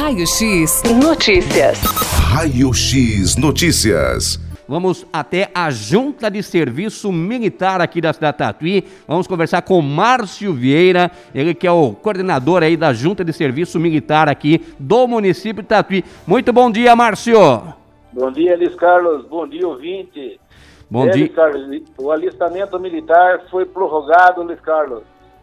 Raio X Notícias. Raio X Notícias. Vamos até a Junta de Serviço Militar aqui da cidade de Tatuí. Vamos conversar com Márcio Vieira, ele que é o coordenador aí da Junta de Serviço Militar aqui do município de Tatuí. Muito bom dia, Márcio. Bom dia, Luiz Carlos. Bom dia, ouvinte. Bom é, dia. Luiz Carlos, o alistamento militar foi prorrogado, Luiz Carlos.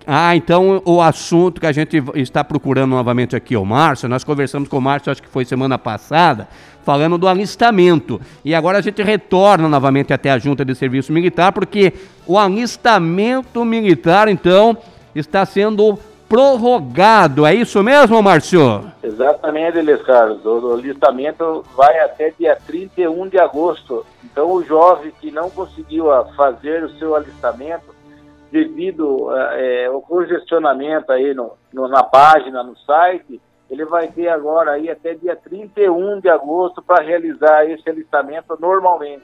Ah, então o assunto que a gente está procurando novamente aqui, o Márcio, nós conversamos com o Márcio, acho que foi semana passada, falando do alistamento. E agora a gente retorna novamente até a Junta de Serviço Militar, porque o alistamento militar, então, está sendo prorrogado. É isso mesmo, Márcio? Exatamente, Luiz Carlos. O alistamento vai até dia 31 de agosto. Então, o jovem que não conseguiu ah, fazer o seu alistamento, devido é, ao congestionamento aí no, no, na página, no site, ele vai ter agora aí até dia 31 de agosto para realizar esse alistamento normalmente.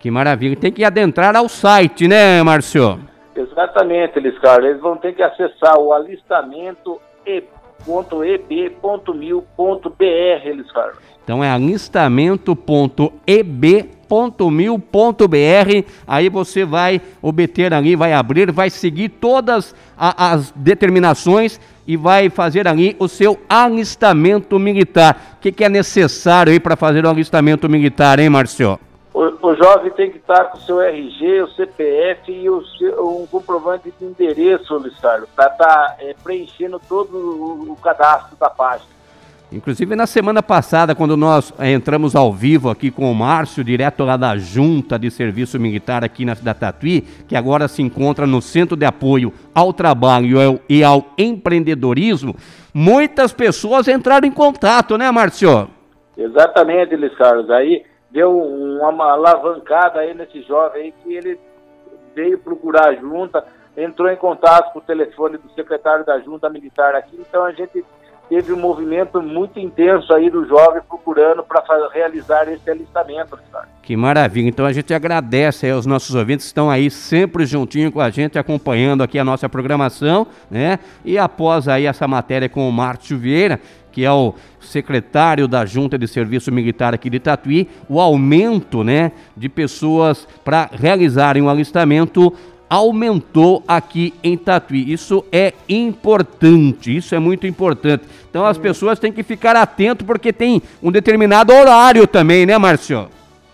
Que maravilha. Tem que adentrar ao site, né, Márcio? Exatamente, Elis Carlos. Eles vão ter que acessar o alistamento e.eb.mil.br, Elis Carlos. Então é alistamento.eb.mil.br. Aí você vai obter ali, vai abrir, vai seguir todas a, as determinações e vai fazer ali o seu alistamento militar. O que, que é necessário aí para fazer o alistamento militar, hein, Marcio? O, o, jovem tem que estar com o seu RG, o CPF e o um comprovante de endereço, Carlos, para estar tá, é, preenchendo todo o, o cadastro da página. Inclusive na semana passada, quando nós eh, entramos ao vivo aqui com o Márcio, direto lá da Junta de Serviço Militar aqui na cidade Tatuí, que agora se encontra no Centro de Apoio ao Trabalho e ao Empreendedorismo, muitas pessoas entraram em contato, né, Márcio? Exatamente, Luiz Carlos. Aí deu uma alavancada aí nesse jovem aí que ele veio procurar a junta, entrou em contato com o telefone do secretário da junta militar aqui, então a gente teve um movimento muito intenso aí do jovem procurando para realizar esse alistamento. Que maravilha. Então a gente agradece aos nossos ouvintes que estão aí sempre juntinho com a gente, acompanhando aqui a nossa programação, né? E após aí essa matéria com o Márcio Vieira, que é o secretário da Junta de Serviço Militar aqui de Tatuí, o aumento, né, de pessoas para realizarem o alistamento aumentou aqui em Tatuí. Isso é importante, isso é muito importante. Então as pessoas têm que ficar atentos porque tem um determinado horário também, né, Márcio?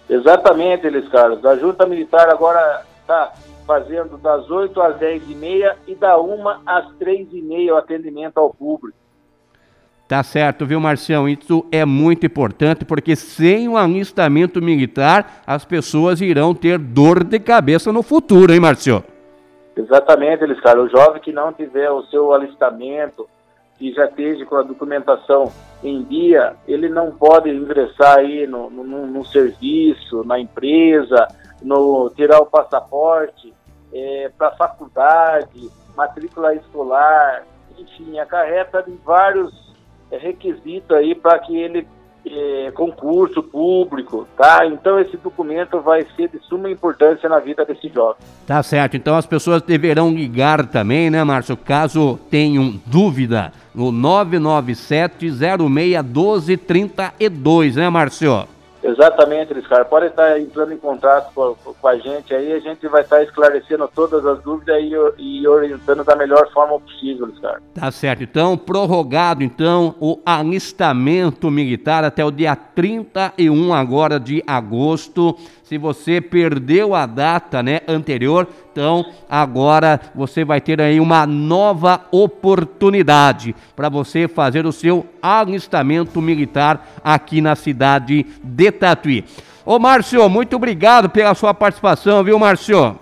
Exatamente, Elis Carlos. A Junta Militar agora está fazendo das 8 às 10 e meia e da 1 às 3 e meia o atendimento ao público. Tá certo, viu, Marcião? Isso é muito importante porque sem o alistamento militar, as pessoas irão ter dor de cabeça no futuro, hein, Marcio? Exatamente, eles, cara. O jovem que não tiver o seu alistamento, que já esteja com a documentação em dia, ele não pode ingressar aí no, no, no serviço, na empresa, no tirar o passaporte é, para faculdade, matrícula escolar, enfim, acarreta de vários é requisito aí para que ele é, concurso público, tá? Então esse documento vai ser de suma importância na vida desse jovem. Tá certo. Então as pessoas deverão ligar também, né, Márcio? Caso tenham dúvida, no 997 06 1232, né, Márcio? Exatamente, Luiz Carlos. Pode estar entrando em contato com, com, a gente aí, a gente vai estar esclarecendo todas as dúvidas e, e orientando da melhor forma possível, Luiz Carlos. Tá certo. Então, prorrogado então o alistamento militar até o dia 31 agora de agosto. Se você perdeu a data, né, anterior, então agora você vai ter aí uma nova oportunidade para você fazer o seu alistamento militar aqui na cidade de Tatuí. Ô Márcio, muito obrigado pela sua participação, viu, Márcio?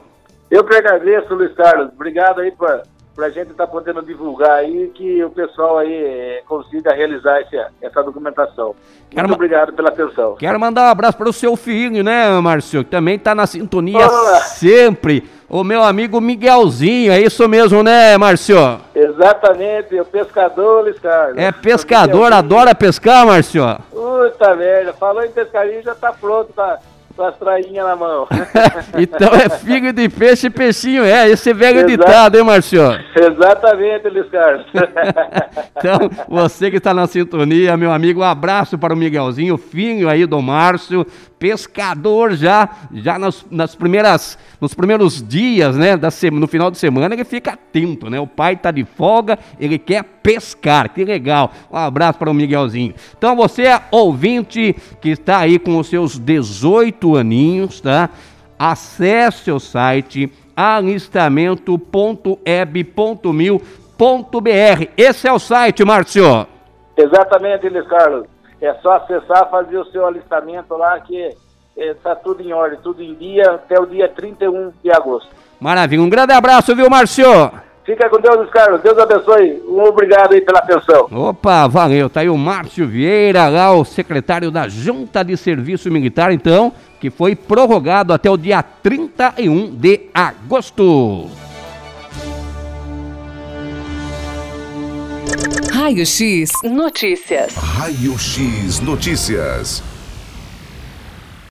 Eu que agradeço, Luiz Carlos. Obrigado aí para a gente estar tá podendo divulgar aí que o pessoal aí é, consiga realizar essa, essa documentação. Quero Muito obrigado pela atenção. Quero mandar um abraço para o seu filho, né, Márcio, que também está na sintonia Olá. sempre. O meu amigo Miguelzinho, é isso mesmo, né, Márcio? Exatamente, o pescador, Luiz Carlos. É pescador, adora pescar, Márcio? Puta merda, falou em pescaria já está pronto, tá? Com as trainhas na mão. então é figo de peixe e peixinho, é. Esse velho Exato. ditado, hein, Marcio? Exatamente, Luiz Carlos. então, você que está na sintonia, meu amigo, um abraço para o Miguelzinho, filho aí do Márcio, pescador já, já nas, nas primeiras, nos primeiros dias, né, da no final de semana, ele fica atento, né? O pai está de folga, ele quer pescar, que legal. Um abraço para o Miguelzinho. Então, você é ouvinte que está aí com os seus 18 aninhos, tá? Acesse o site alistamento.eb.mil.br. Esse é o site, Márcio. Exatamente, Luiz Carlos. É só acessar, fazer o seu alistamento lá que está é, tudo em ordem, tudo em dia, até o dia 31 de agosto. Maravilha. Um grande abraço, viu, Márcio? Fica com Deus, Carlos. Deus abençoe. Um obrigado aí pela atenção. Opa, valeu. Tá aí o Márcio Vieira, lá o secretário da Junta de Serviço Militar, então, que foi prorrogado até o dia 31 de agosto. Raio X Notícias. Raio X Notícias.